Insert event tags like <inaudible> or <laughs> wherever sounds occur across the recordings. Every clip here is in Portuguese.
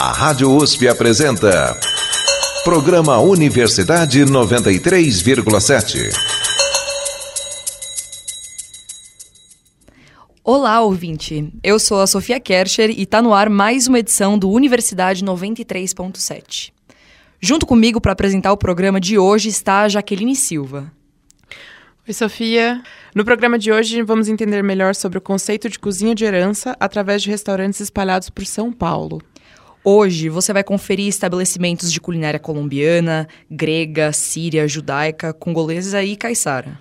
A Rádio USP apresenta. Programa Universidade 93,7. Olá, ouvinte. Eu sou a Sofia Kercher e está no ar mais uma edição do Universidade 93.7. Junto comigo para apresentar o programa de hoje está a Jaqueline Silva. Oi, Sofia. No programa de hoje, vamos entender melhor sobre o conceito de cozinha de herança através de restaurantes espalhados por São Paulo. Hoje você vai conferir estabelecimentos de culinária colombiana, grega, síria, judaica, congolesa e caiçara.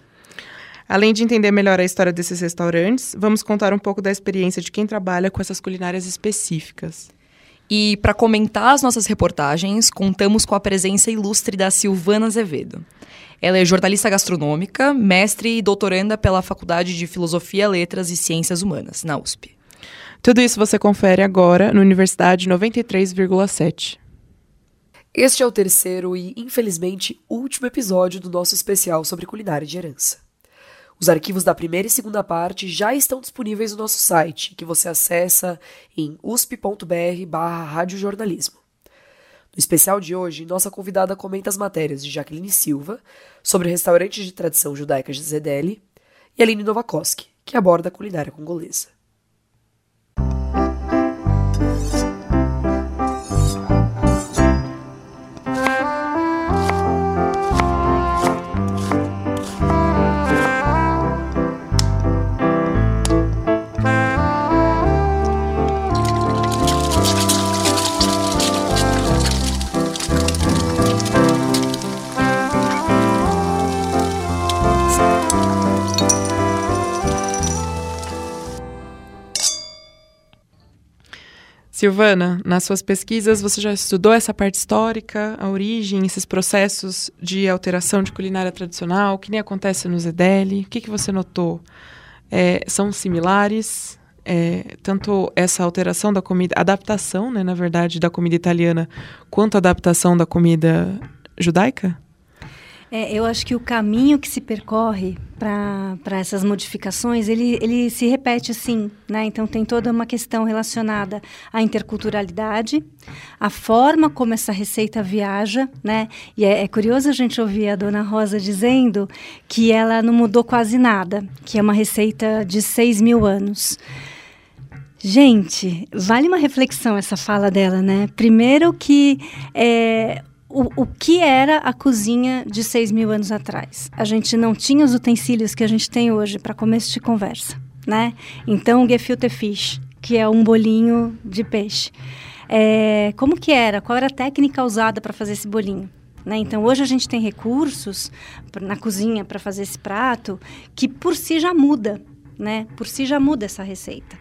Além de entender melhor a história desses restaurantes, vamos contar um pouco da experiência de quem trabalha com essas culinárias específicas. E para comentar as nossas reportagens, contamos com a presença ilustre da Silvana Azevedo. Ela é jornalista gastronômica, mestre e doutoranda pela Faculdade de Filosofia, Letras e Ciências Humanas, na USP. Tudo isso você confere agora no Universidade 93,7. Este é o terceiro e, infelizmente, último episódio do nosso especial sobre culinária de herança. Os arquivos da primeira e segunda parte já estão disponíveis no nosso site, que você acessa em usp.br/radiojornalismo. No especial de hoje, nossa convidada comenta as matérias de Jaqueline Silva sobre restaurantes de tradição judaica de Zedeli e Aline Novakoski, que aborda a culinária congolesa. Silvana, nas suas pesquisas você já estudou essa parte histórica, a origem, esses processos de alteração de culinária tradicional, que nem acontece no Zedeli? O que, que você notou? É, são similares? É, tanto essa alteração da comida, adaptação, né, na verdade, da comida italiana, quanto a adaptação da comida judaica? É, eu acho que o caminho que se percorre para essas modificações, ele, ele se repete assim, né? Então tem toda uma questão relacionada à interculturalidade, a forma como essa receita viaja, né? E é, é curioso a gente ouvir a dona Rosa dizendo que ela não mudou quase nada, que é uma receita de 6 mil anos. Gente, vale uma reflexão essa fala dela, né? Primeiro que é, o, o que era a cozinha de 6 mil anos atrás. A gente não tinha os utensílios que a gente tem hoje para começo de conversa, né? Então, o gefilte fish, que é um bolinho de peixe. É, como que era? Qual era a técnica usada para fazer esse bolinho? Né? Então, hoje a gente tem recursos na cozinha para fazer esse prato que por si já muda, né? Por si já muda essa receita.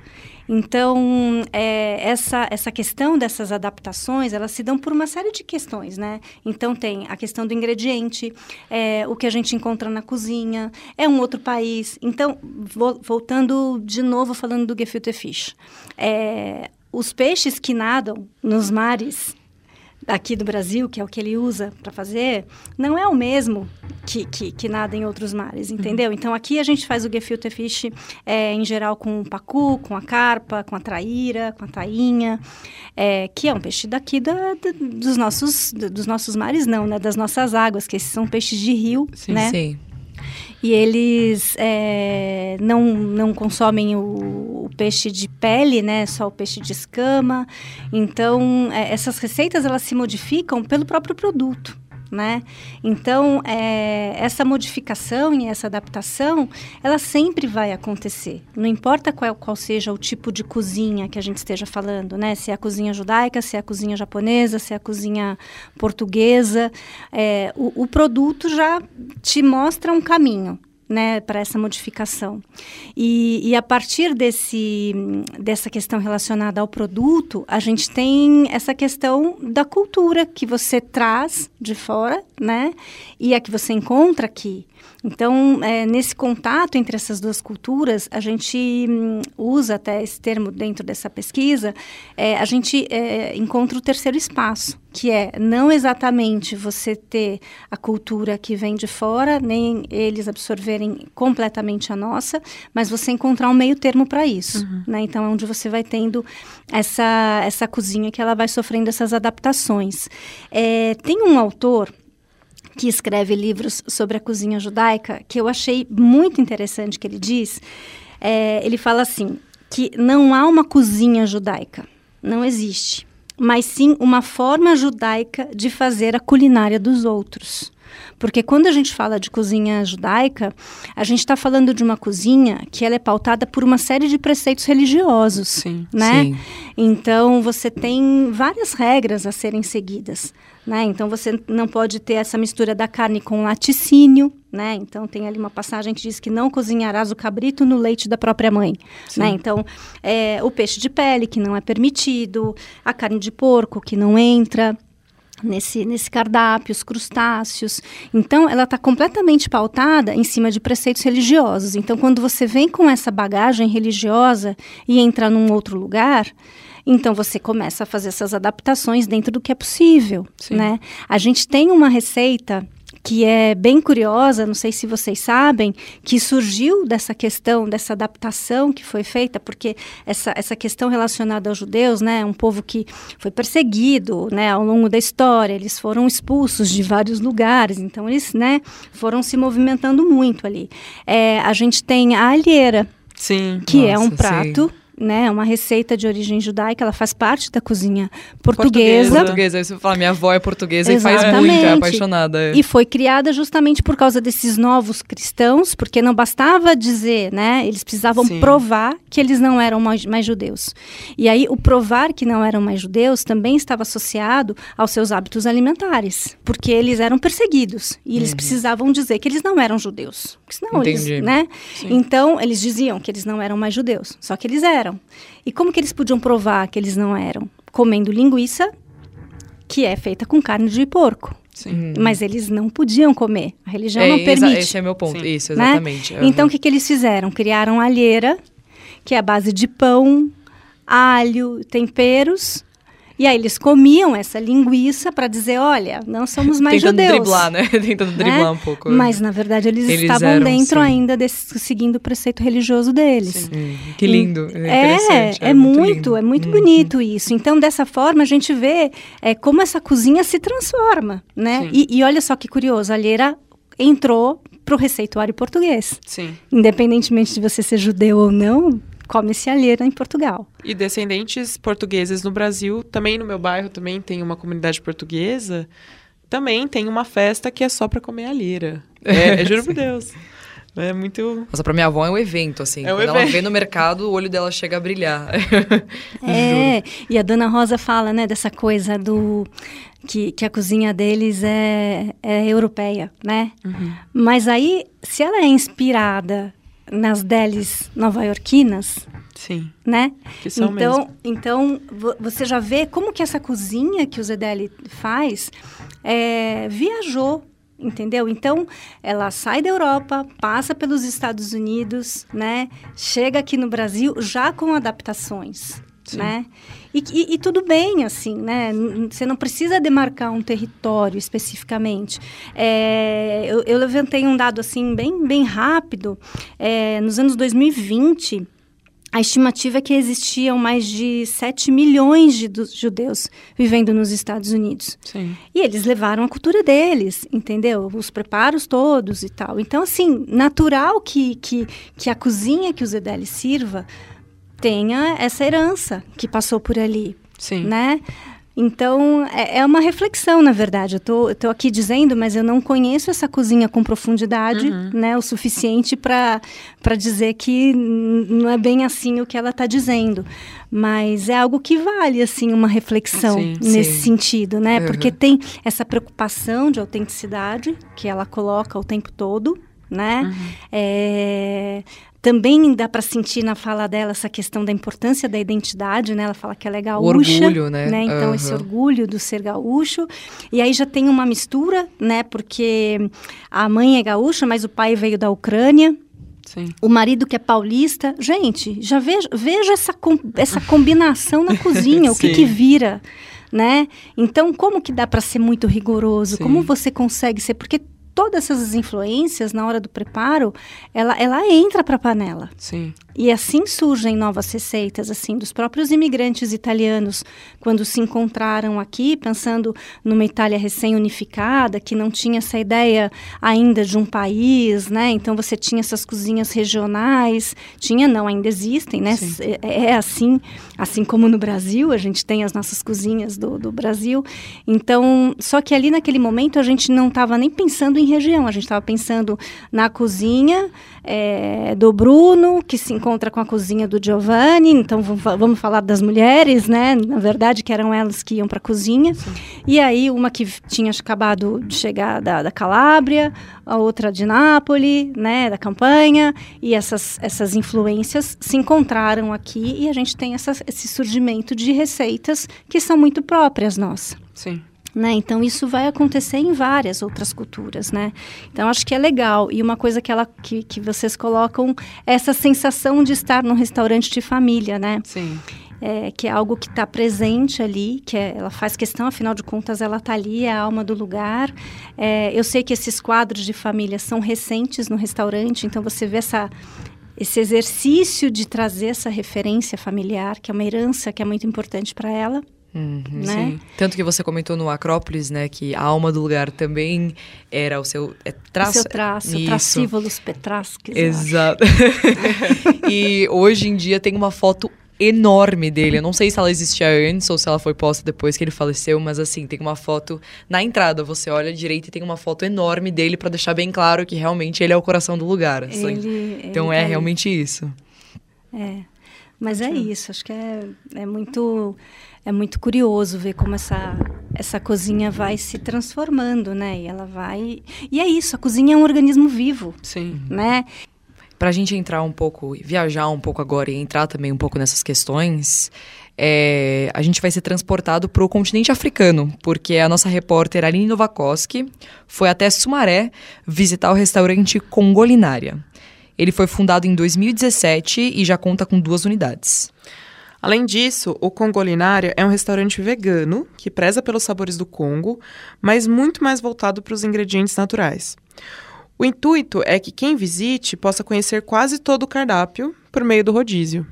Então, é, essa, essa questão dessas adaptações, elas se dão por uma série de questões, né? Então, tem a questão do ingrediente, é, o que a gente encontra na cozinha, é um outro país. Então, vo, voltando de novo falando do gefilte fish. É, os peixes que nadam nos mares aqui do Brasil, que é o que ele usa para fazer, não é o mesmo que, que, que, nada em outros mares, entendeu? Uhum. Então, aqui a gente faz o gefilte fish, é, em geral, com o pacu, com a carpa, com a traíra, com a tainha, é, que é um peixe daqui da, da, dos, nossos, dos nossos mares, não, né? Das nossas águas, que esses são peixes de rio, sim, né? Sim e eles é, não, não consomem o, o, peixe de pele, né? Só o peixe de escama. Então, é, essas receitas elas se modificam pelo próprio produto né? Então, é, essa modificação e essa adaptação, ela sempre vai acontecer. Não importa qual, qual seja o tipo de cozinha que a gente esteja falando, né? Se é a cozinha judaica, se é a cozinha japonesa, se é a cozinha portuguesa, é, o, o produto já te mostra um caminho né, para essa modificação. E, e, a partir desse, dessa questão relacionada ao produto, a gente tem essa questão da cultura que você traz de fora, né, e a que você encontra aqui. Então, é, nesse contato entre essas duas culturas, a gente hum, usa até esse termo dentro dessa pesquisa, é, a gente é, encontra o terceiro espaço, que é não exatamente você ter a cultura que vem de fora, nem eles absorverem completamente a nossa, mas você encontrar um meio termo para isso. Uhum. Né? Então, é onde você vai tendo essa, essa cozinha que ela vai sofrendo essas adaptações. É, tem um autor que escreve livros sobre a cozinha judaica, que eu achei muito interessante que ele diz. É, ele fala assim, que não há uma cozinha judaica, não existe, mas sim uma forma judaica de fazer a culinária dos outros. Porque quando a gente fala de cozinha judaica, a gente está falando de uma cozinha que ela é pautada por uma série de preceitos religiosos, sim, né? Sim. Então você tem várias regras a serem seguidas, né? Então você não pode ter essa mistura da carne com laticínio, né? Então tem ali uma passagem que diz que não cozinharás o cabrito no leite da própria mãe, né? Então é, o peixe de pele que não é permitido, a carne de porco que não entra nesse, nesse cardápio, os crustáceos. Então, ela está completamente pautada em cima de preceitos religiosos. Então, quando você vem com essa bagagem religiosa e entra num outro lugar, então você começa a fazer essas adaptações dentro do que é possível, né? A gente tem uma receita que é bem curiosa, não sei se vocês sabem, que surgiu dessa questão, dessa adaptação que foi feita, porque essa, essa questão relacionada aos judeus, né, um povo que foi perseguido, né, ao longo da história, eles foram expulsos de vários lugares, então eles, né, foram se movimentando muito ali. É, a gente tem a alheira, Sim, que nossa, é um prato sim né, uma receita de origem judaica, ela faz parte da cozinha portuguesa. Portuguesa, aí você fala, minha avó é portuguesa Exatamente. e faz muito, é apaixonada. É. E foi criada justamente por causa desses novos cristãos, porque não bastava dizer, né, eles precisavam Sim. provar que eles não eram mais, mais, judeus. E aí o provar que não eram mais judeus também estava associado aos seus hábitos alimentares, porque eles eram perseguidos e eles uhum. precisavam dizer que eles não eram judeus. Senão Entendi. eles, né? Então eles diziam que eles não eram mais judeus, só que eles eram eram. E como que eles podiam provar que eles não eram? Comendo linguiça, que é feita com carne de porco. Sim. Mas eles não podiam comer. A religião é, não permite. Esse é meu ponto. Sim. Isso, né? exatamente. Né? Uhum. Então, o que, que eles fizeram? Criaram alheira, que é a base de pão, alho, temperos, e aí eles comiam essa linguiça para dizer, olha, não somos mais Tentando judeus. driblar, né? <laughs> Tentando né? driblar um pouco. Mas na verdade eles, eles estavam eram, dentro sim. ainda desse, seguindo o preceito religioso deles. Hum, que lindo, é, é, é, muito, muito é muito hum. bonito isso. Então dessa forma a gente vê é, como essa cozinha se transforma, né? E, e olha só que curioso, a alheira entrou para o receituário português. Sim. Independentemente de você ser judeu ou não, come-se alheira em Portugal. E descendentes portugueses no Brasil, também no meu bairro também tem uma comunidade portuguesa, também tem uma festa que é só para comer alheira. <laughs> É, é juro por Deus. É muito. Nossa, pra minha avó é um evento, assim. É um Quando evento. ela vê no mercado, o olho dela chega a brilhar. <laughs> é, e a dona Rosa fala, né, dessa coisa do. Que, que a cozinha deles é, é europeia, né? Uhum. Mas aí, se ela é inspirada nas delis nova-iorquinas. Sim. Né? Que são então, mesmo. então você já vê como que essa cozinha que o Zedeli faz é, viajou entendeu? Então, ela sai da Europa, passa pelos Estados Unidos, né? Chega aqui no Brasil já com adaptações, Sim. né? E, e, e, tudo bem, assim, né? Você não precisa demarcar um território especificamente. É, eu, eu, levantei um dado, assim, bem, bem rápido. É, nos anos 2020, a estimativa é que existiam mais de 7 milhões de judeus vivendo nos Estados Unidos. Sim. E eles levaram a cultura deles, entendeu? Os preparos todos e tal. Então, assim, natural que, que, que a cozinha que o Zedeli sirva tenha essa herança que passou por ali. Sim. Né? Então, é, é uma reflexão, na verdade. Eu estou aqui dizendo, mas eu não conheço essa cozinha com profundidade, uhum. né? O suficiente para dizer que não é bem assim o que ela está dizendo. Mas é algo que vale, assim, uma reflexão sim, nesse sim. sentido, né? Uhum. Porque tem essa preocupação de autenticidade que ela coloca o tempo todo, né? Uhum. É, também dá para sentir na fala dela essa questão da importância da identidade, né? Ela fala que ela é gaúcha, orgulho, né? né? Então uhum. esse orgulho do ser gaúcho. E aí já tem uma mistura, né? Porque a mãe é gaúcha, mas o pai veio da Ucrânia. Sim. O marido que é paulista. Gente, já veja, veja essa, com, essa combinação na <laughs> cozinha, o que, que vira, né? Então, como que dá para ser muito rigoroso? Sim. Como você consegue ser? Porque todas essas influências na hora do preparo, ela, ela entra para a panela. Sim. E assim surgem novas receitas, assim, dos próprios imigrantes italianos, quando se encontraram aqui, pensando numa Itália recém-unificada, que não tinha essa ideia ainda de um país, né? Então você tinha essas cozinhas regionais, tinha não, ainda existem, né? É, é, assim, assim como no Brasil, a gente tem as nossas cozinhas do, do Brasil. Então, só que ali naquele momento a gente não estava nem pensando em região, a gente estava pensando na cozinha é, do Bruno, que se encontra com a cozinha do Giovanni. Então vamos falar das mulheres, né? Na verdade, que eram elas que iam para a cozinha. Sim. E aí uma que tinha acabado de chegar da, da Calábria, a outra de Nápoles, né? Da campanha. E essas essas influências se encontraram aqui e a gente tem essa, esse surgimento de receitas que são muito próprias nossas. Sim. Né? Então isso vai acontecer em várias outras culturas, né? Então acho que é legal e uma coisa que ela que, que vocês colocam é essa sensação de estar num restaurante de família, né? Sim. É, que é algo que está presente ali, que é, ela faz questão, afinal de contas, ela está ali, é a alma do lugar. É, eu sei que esses quadros de família são recentes no restaurante, então você vê essa, esse exercício de trazer essa referência familiar, que é uma herança que é muito importante para ela. Uhum, né? Tanto que você comentou no Acrópolis, né, que a alma do lugar também era o seu é, traço. O seu traço, Isso. tracívolos petrasques. Exato. <laughs> e hoje em dia tem uma foto enorme dele. Eu não sei se ela existia antes ou se ela foi posta depois que ele faleceu, mas assim, tem uma foto na entrada. Você olha direito e tem uma foto enorme dele para deixar bem claro que realmente ele é o coração do lugar. Assim. Ele, então ele é tá realmente isso. É. Mas é isso, acho que é, é muito é muito curioso ver como essa essa cozinha vai se transformando, né? E ela vai e é isso, a cozinha é um organismo vivo, sim, né? Para a gente entrar um pouco, viajar um pouco agora e entrar também um pouco nessas questões, é, a gente vai ser transportado para o continente africano, porque a nossa repórter Aline Novakoski foi até Sumaré visitar o restaurante Congolinária. Ele foi fundado em 2017 e já conta com duas unidades. Além disso, o Congolinária é um restaurante vegano que preza pelos sabores do Congo, mas muito mais voltado para os ingredientes naturais. O intuito é que quem visite possa conhecer quase todo o cardápio por meio do rodízio.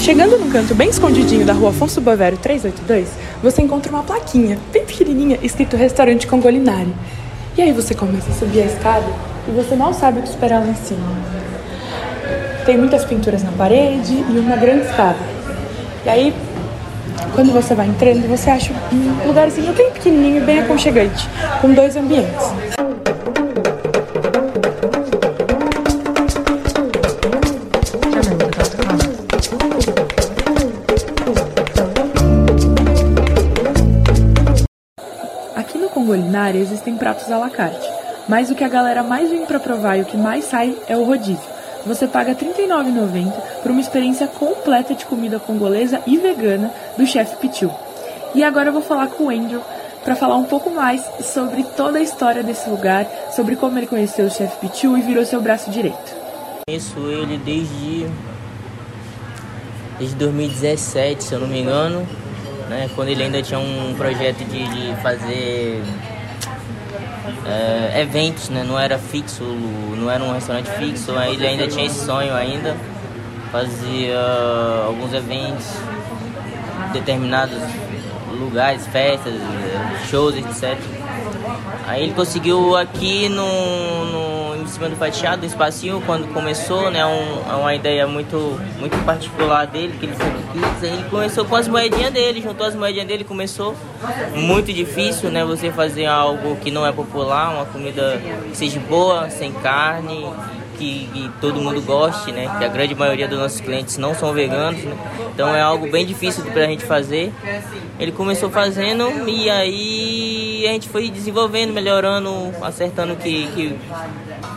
Chegando num canto bem escondidinho da rua Afonso Bovero 382, você encontra uma plaquinha bem pequenininha escrito Restaurante Congolinária. E aí você começa a subir a escada e você mal sabe o que esperar lá em cima. Tem muitas pinturas na parede e uma grande escada. E aí, quando você vai entrando, você acha um lugarzinho bem pequenininho bem aconchegante, com dois ambientes. culinária existem pratos à la carte, mas o que a galera mais vem para provar e o que mais sai é o rodízio. Você paga R$ 39,90 por uma experiência completa de comida congolesa e vegana do chefe Pichu. E agora eu vou falar com o Andrew para falar um pouco mais sobre toda a história desse lugar, sobre como ele conheceu o chefe Pichu e virou seu braço direito. Conheço ele desde desde 2017, se eu não me engano, né, quando ele ainda tinha um projeto de, de fazer é, eventos, né? Não era fixo, não era um restaurante fixo, ele ainda tinha esse sonho ainda. Fazia alguns eventos, determinados lugares, festas, shows, etc. Aí ele conseguiu aqui no, no, em cima do fatiado, do espacinho, quando começou, né? Um, uma ideia muito, muito particular dele, que ele sempre quis. Ele começou com as moedinhas dele, juntou as moedinhas dele, começou. Muito difícil, né? Você fazer algo que não é popular, uma comida que seja boa, sem carne, que, que, todo mundo goste, né? Que a grande maioria dos nossos clientes não são veganos, né? Então é algo bem difícil para a gente fazer. Ele começou fazendo e aí a gente foi desenvolvendo, melhorando, acertando que, que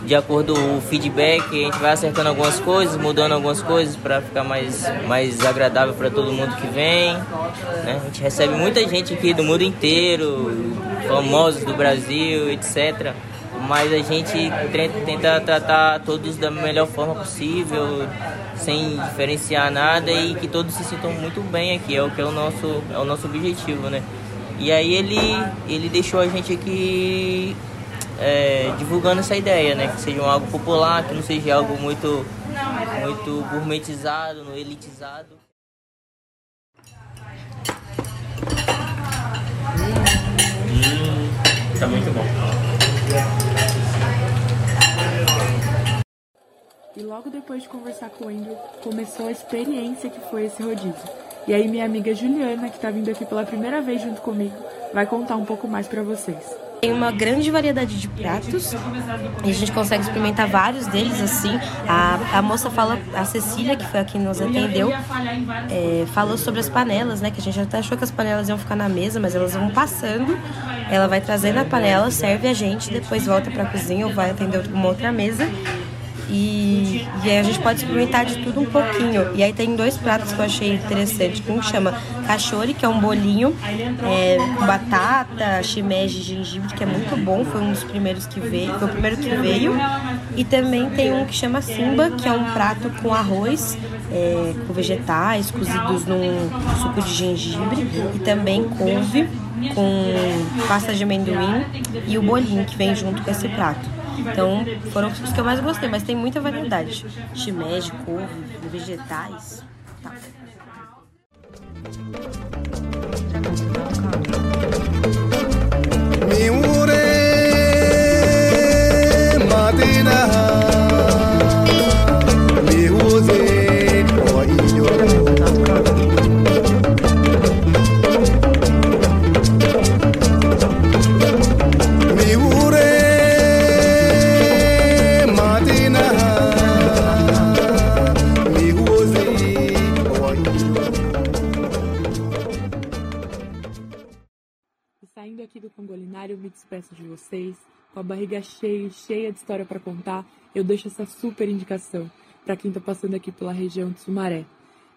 de acordo com o feedback, a gente vai acertando algumas coisas, mudando algumas coisas para ficar mais, mais agradável para todo mundo que vem. Né? A gente recebe muita gente aqui do mundo inteiro, famosos do Brasil, etc. Mas a gente tenta tratar todos da melhor forma possível, sem diferenciar nada e que todos se sintam muito bem aqui, é o que é o nosso, é o nosso objetivo, né? E aí ele, ele deixou a gente aqui é, divulgando essa ideia, né? Que seja algo popular, que não seja algo muito, muito gourmetizado, elitizado. Hum, tá muito bom. E logo depois de conversar com o Andrew, começou a experiência que foi esse rodízio. E aí minha amiga Juliana, que está vindo aqui pela primeira vez junto comigo, vai contar um pouco mais para vocês. Tem uma grande variedade de pratos e a gente consegue experimentar vários deles assim. A, a moça fala, a Cecília, que foi a que nos atendeu, é, falou sobre as panelas, né? Que a gente até achou que as panelas iam ficar na mesa, mas elas vão passando. Ela vai trazendo a panela, serve a gente, depois volta para a cozinha ou vai atender uma outra mesa. E, e aí a gente pode experimentar de tudo um pouquinho. E aí tem dois pratos que eu achei interessante. Um chama cachore, que é um bolinho é, com batata, shimeji, gengibre, que é muito bom. Foi um dos primeiros que veio. Foi o primeiro que veio. E também tem um que chama simba, que é um prato com arroz, é, com vegetais cozidos num suco de gengibre e também couve com pasta de amendoim e o bolinho que vem junto com esse prato. Então, foram os que eu mais gostei, mas tem muita variedade. Shimeji, couve, vegetais. Tá. Barriga cheia, de história para contar, eu deixo essa super indicação para quem está passando aqui pela região de Sumaré.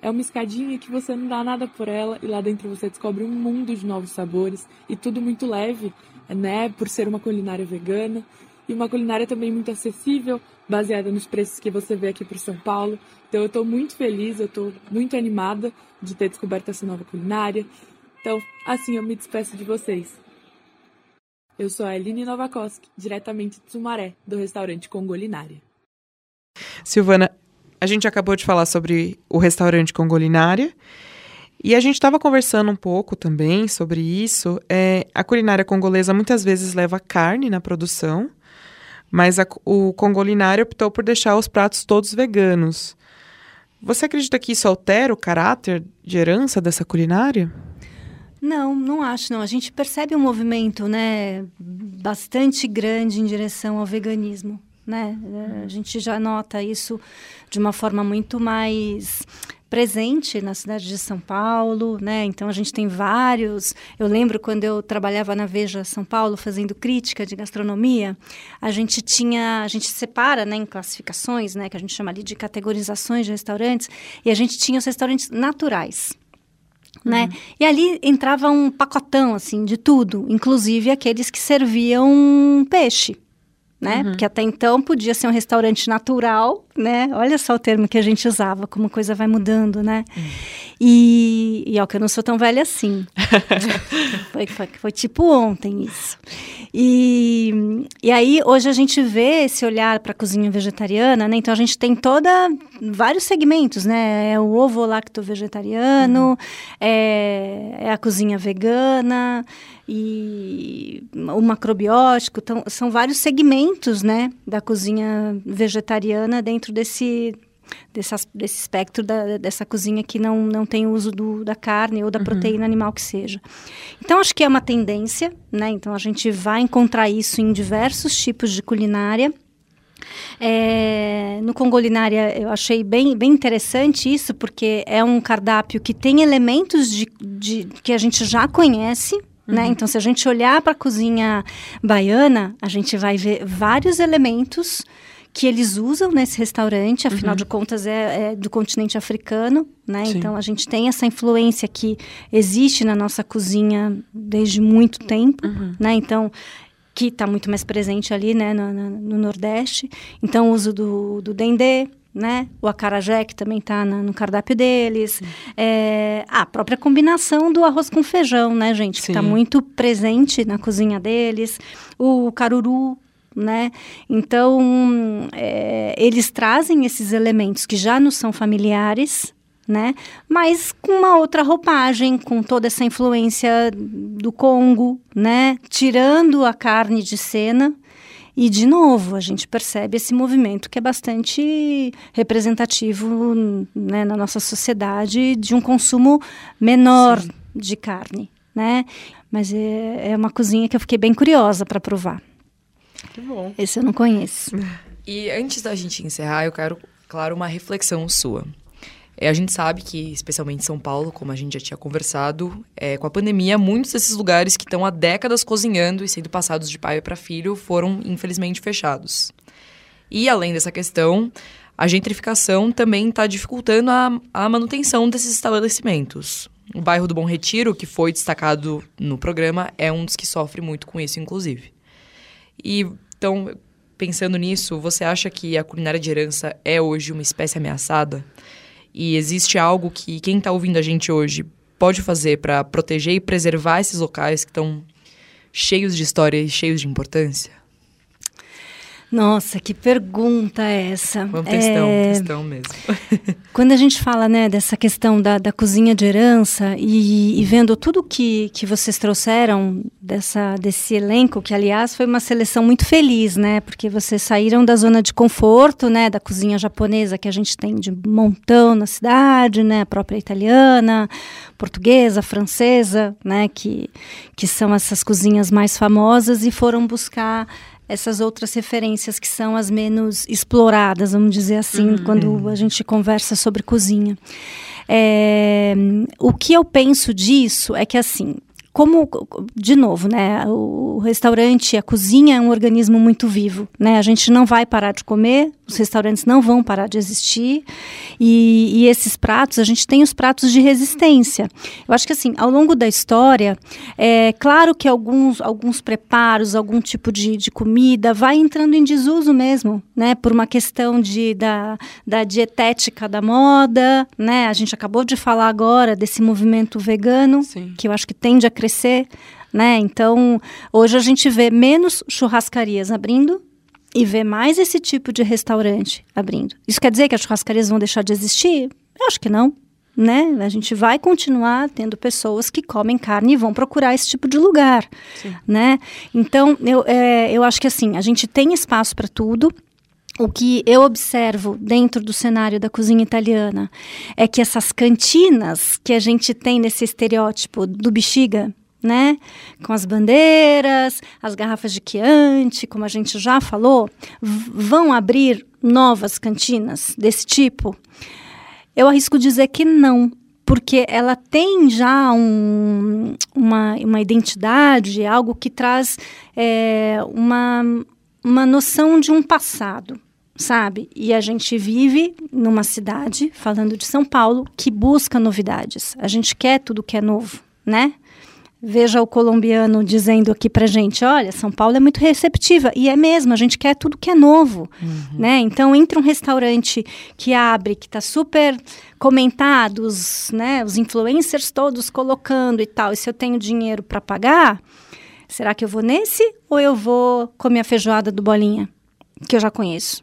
É uma escadinha que você não dá nada por ela e lá dentro você descobre um mundo de novos sabores e tudo muito leve, né, por ser uma culinária vegana e uma culinária também muito acessível, baseada nos preços que você vê aqui para São Paulo. Então eu estou muito feliz, eu estou muito animada de ter descoberto essa nova culinária. Então, assim eu me despeço de vocês. Eu sou a Eline Novakoski, diretamente de Sumaré, do restaurante Congolinária. Silvana, a gente acabou de falar sobre o restaurante Congolinária. E a gente estava conversando um pouco também sobre isso. É, a culinária congolesa muitas vezes leva carne na produção, mas a, o congolinário optou por deixar os pratos todos veganos. Você acredita que isso altera o caráter de herança dessa culinária? Não, não acho, não. A gente percebe um movimento, né, bastante grande em direção ao veganismo, né? A gente já nota isso de uma forma muito mais presente na cidade de São Paulo, né? Então a gente tem vários. Eu lembro quando eu trabalhava na Veja São Paulo fazendo crítica de gastronomia, a gente tinha, a gente separa, né, em classificações, né, que a gente chama ali de categorizações de restaurantes, e a gente tinha os restaurantes naturais né? Uhum. E ali entrava um pacotão, assim, de tudo, inclusive aqueles que serviam peixe, né? Uhum. Porque até então podia ser um restaurante natural, né? Olha só o termo que a gente usava, como a coisa vai mudando, né? Uhum. E, e ó, que eu não sou tão velha assim. <laughs> foi, foi, foi, tipo ontem isso. E, e aí, hoje a gente vê esse olhar para a cozinha vegetariana, né? Então a gente tem toda vários segmentos, né? É o ovo lacto vegetariano, uhum. é, é a cozinha vegana e o macrobiótico. Então, são vários segmentos, né, da cozinha vegetariana dentro desse desse, desse espectro da, dessa cozinha que não, não tem uso do, da carne ou da uhum. proteína animal que seja. Então, acho que é uma tendência, né? Então, a gente vai encontrar isso em diversos tipos de culinária. É, no Congolinária eu achei bem, bem interessante isso, porque é um cardápio que tem elementos de, de, que a gente já conhece, Né? Então, se a gente olhar para a cozinha baiana, a gente vai ver vários elementos que eles usam nesse restaurante, afinal Uhum. de contas é, é do continente africano, né? Sim. Então a gente tem essa influência que existe na nossa cozinha desde muito tempo, Uhum. né? Então que está muito mais presente ali, né, no, no- no Nordeste. Então o uso do, do dendê, né? O acarajé que também está no cardápio deles. É, a própria combinação do arroz com feijão, né, gente? Que está muito presente na cozinha deles. O caruru, né? Então, é, eles trazem esses elementos que já nos são familiares, né? Mas com uma outra roupagem, com toda essa influência do Congo, né? Tirando a carne de cena. E, de novo, a gente percebe esse movimento que é bastante representativo né, na nossa sociedade de um consumo menor de carne, né? Mas é, é uma cozinha que eu fiquei bem curiosa para provar. Que bom. Esse eu não conheço. <laughs> E antes da gente encerrar, eu quero, claro, uma reflexão sua. É, a gente sabe que, especialmente em São Paulo, como a gente já tinha conversado, é, com a pandemia, muitos desses lugares que estão há décadas cozinhando e sendo passados de pai para filho foram, infelizmente, fechados. E, além dessa questão, a gentrificação também está dificultando a, a manutenção desses estabelecimentos. O bairro do Bom Retiro, que foi destacado no programa, é um dos que sofre muito com isso, inclusive. E, então, pensando nisso, você acha que a culinária de herança é hoje uma espécie ameaçada? E existe algo que quem está ouvindo a gente hoje pode fazer para proteger e preservar esses locais que estão cheios de história e cheios de importância? Nossa, que pergunta é essa? Um textão, É, textão mesmo. <laughs> Quando a gente fala né, dessa questão da, da cozinha de herança e, e vendo tudo que, que vocês trouxeram dessa, desse elenco, que aliás foi uma seleção muito feliz, né? Porque vocês saíram da zona de conforto, né? Da cozinha japonesa que a gente tem de montão na cidade, né? A própria italiana, portuguesa, francesa, né? Que, que são essas cozinhas mais famosas e foram buscar essas outras referências que são as menos exploradas, vamos dizer assim, quando a gente conversa sobre cozinha. É, o que eu penso disso é que assim, como de novo, né, o restaurante, a cozinha é um organismo muito vivo, né? A gente não vai parar de comer, os restaurantes não vão parar de existir e, e esses pratos, a gente tem os pratos de resistência. Eu acho que assim, ao longo da história, é claro que alguns, alguns preparos, algum tipo de, de comida vai entrando em desuso mesmo, né? Por uma questão de, da, da dietética da moda, né? A gente acabou de falar agora desse movimento vegano, Sim. que eu acho que tende a crescer, né? Então, hoje a gente vê menos churrascarias abrindo e vê mais esse tipo de restaurante abrindo. Isso quer dizer que as churrascarias vão deixar de existir? Eu acho que não. Né? A gente vai continuar tendo pessoas que comem carne e vão procurar esse tipo de lugar, né? Então eu, é, eu acho que assim a gente tem espaço para tudo. O que eu observo dentro do cenário da cozinha italiana é que essas cantinas que a gente tem nesse estereótipo do bexiga, né? Com as bandeiras, as garrafas de Chianti, como a gente já falou, vão abrir novas cantinas desse tipo? Eu arrisco dizer que não, porque ela tem já um- uma, uma identidade, algo que traz é, uma, uma noção de um passado, sabe? E a gente vive numa cidade, falando de São Paulo, que busca novidades. A gente quer tudo que é novo, né? Veja o colombiano dizendo aqui pra gente, olha, São Paulo é muito receptiva. E é mesmo, a gente quer tudo que é novo, né? Então, entre um restaurante que abre, que está super comentado, os, né, os influencers todos colocando e tal, e se eu tenho dinheiro para pagar, será que eu vou nesse ou eu vou comer a feijoada do Bolinha, que eu já conheço,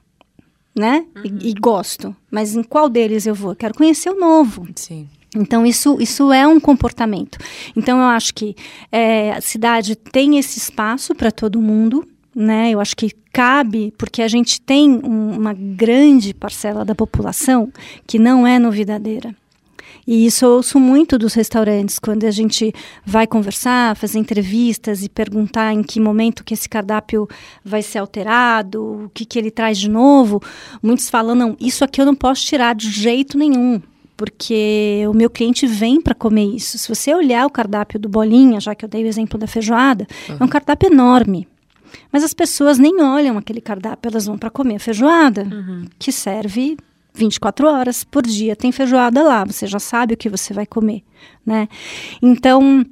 né? E, e gosto. Mas em qual deles eu vou? Eu quero conhecer o novo. Sim. Então, isso, isso é um comportamento. Então, eu acho que é, a cidade tem esse espaço para todo mundo, né? Eu acho que cabe, porque a gente tem um- uma grande parcela da população que não é novidadeira. E isso eu ouço muito dos restaurantes, quando a gente vai conversar, fazer entrevistas e perguntar em que momento que esse cardápio vai ser alterado, o que, que ele traz de novo. Muitos falam, não, isso aqui eu não posso tirar de jeito nenhum, porque o meu cliente vem para comer isso. Se você olhar o cardápio do Bolinha, já que eu dei o exemplo da feijoada, uhum. é um cardápio enorme. Mas as pessoas nem olham aquele cardápio, elas vão para comer a feijoada, uhum. que serve 24 horas por dia. Tem feijoada lá, você já sabe o que você vai comer, né? Então,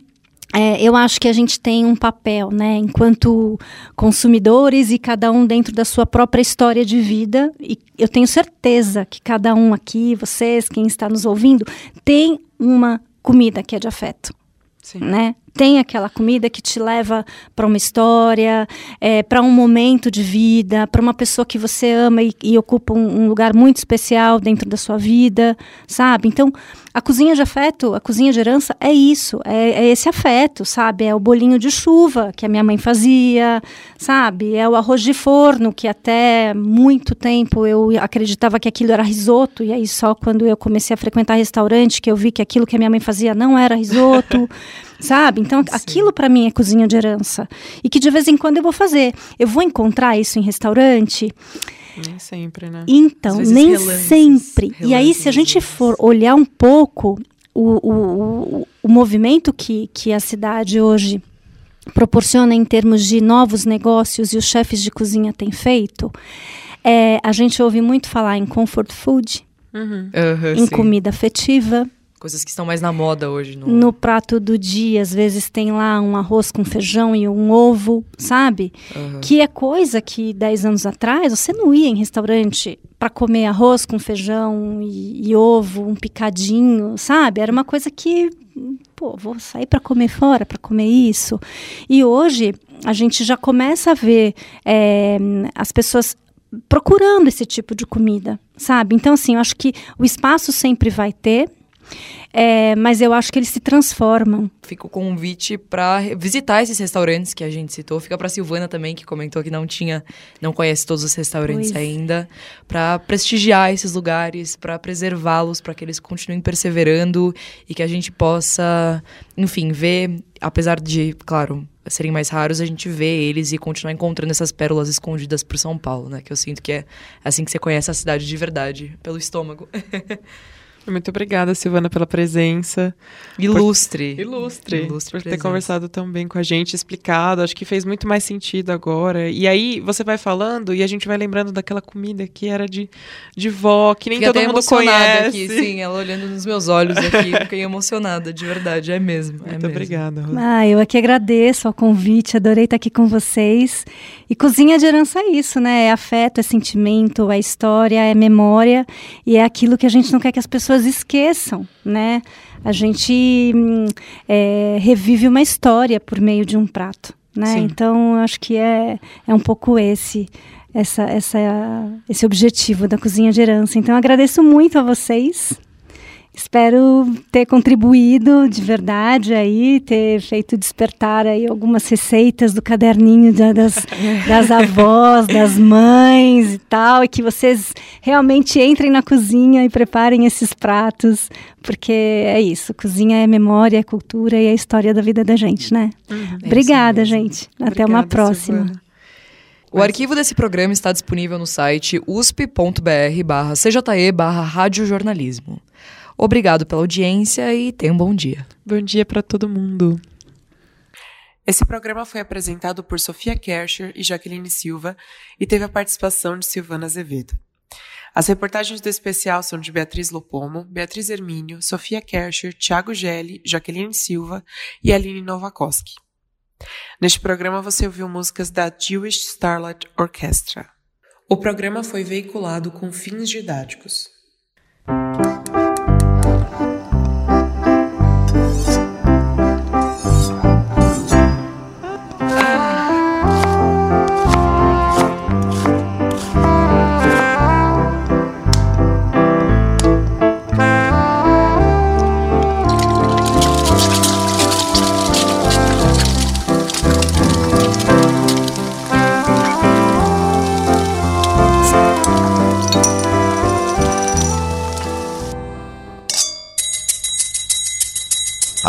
é, eu acho que a gente tem um papel, né, enquanto consumidores e cada um dentro da sua própria história de vida. E eu tenho certeza que cada um aqui, vocês, quem está nos ouvindo, tem uma comida que é de afeto. Sim. Né? Tem aquela comida que te leva para uma história, é, para um momento de vida, para uma pessoa que você ama e, e ocupa um, um, lugar muito especial dentro da sua vida, sabe? Então, a cozinha de afeto, a cozinha de herança é isso, é, é, esse afeto, sabe? É o bolinho de chuva que a minha mãe fazia, sabe? É o arroz de forno que até muito tempo eu acreditava que aquilo era risoto e aí só quando eu comecei a frequentar restaurante que eu vi que aquilo que a minha mãe fazia não era risoto, <laughs> sabe? Então Sim. aquilo para mim é cozinha de herança e que de vez em quando eu vou fazer. Eu vou encontrar isso em restaurante. Nem sempre, né? Então, nem relances, sempre. Relances, e aí, se a gente for olhar um pouco o, o, o, o movimento que, que a cidade hoje proporciona em termos de novos negócios e os chefes de cozinha têm feito, é, a gente ouve muito falar em comfort food, uhum. Uhum, em sim. comida afetiva, Coisas que estão mais na moda hoje. No... no prato do dia, às vezes tem lá um arroz com feijão e um ovo, sabe? Uhum. Que é coisa que 10 anos atrás você não ia em restaurante para comer arroz com feijão e, e, ovo, um picadinho, sabe? Era uma coisa que, pô, vou sair para comer fora, para comer isso. E hoje a gente já começa a ver é, as pessoas procurando esse tipo de comida, sabe? Então, assim, eu acho que o espaço sempre vai ter, é, mas eu acho que eles se transformam. Fica o convite para visitar esses restaurantes que a gente citou. Fica para Silvana também, que comentou que não tinha, não conhece todos os restaurantes pois. ainda, para prestigiar esses lugares, para preservá-los, para que eles continuem perseverando e que a gente possa, enfim, ver, apesar de, claro, serem mais raros, a gente vê eles e continuar encontrando essas pérolas escondidas por São Paulo, né? Que eu sinto que é assim que você conhece a cidade de verdade, pelo estômago. <laughs> Muito obrigada, Silvana, pela presença. Ilustre. Por... Ilustre. Ilustre. Por ter conversado tão bem com a gente, explicado. Acho que fez muito mais sentido agora. E aí você vai falando e a gente vai lembrando daquela comida que era de, de vó, que nem Fiquei todo mundo conhece. Aqui, sim, ela olhando nos meus olhos aqui. <laughs> Fiquei emocionada, de verdade. É mesmo. É muito mesmo. obrigada, Rosa. Ah, eu aqui agradeço ao convite. Adorei estar aqui com vocês. E cozinha de herança é isso, né? É afeto, é sentimento, é história, é memória. E é aquilo que a gente não quer que as pessoas pessoas esqueçam, né? A gente hum, é, revive uma história por meio de um prato, né? Sim. Então, acho que é, é um pouco esse essa, essa, esse objetivo da cozinha de herança. Então, agradeço muito a vocês Espero ter contribuído de verdade aí, ter feito despertar aí algumas receitas do caderninho da, das, <laughs> das avós, das mães e tal, e que vocês realmente entrem na cozinha e preparem esses pratos, porque é isso, cozinha é memória, é cultura e é história da vida da gente, né? Uhum. Obrigada, é gente. Até Obrigada, uma próxima. Silvana. O arquivo desse programa está disponível no site usp.br barra cje barra radiojornalismo. Obrigado pela audiência e tenha um bom dia. Bom dia para todo mundo. Esse programa foi apresentado por Sofia Kercher e Jaqueline Silva e teve a participação de Silvana Azevedo. As reportagens do especial são de Beatriz Lopomo, Beatriz Hermínio, Sofia Kercher, Thiago Gelli, Jaqueline Silva e Aline Novakoski. Neste programa você ouviu músicas da Jewish Starlight Orchestra. O programa foi veiculado com fins didáticos.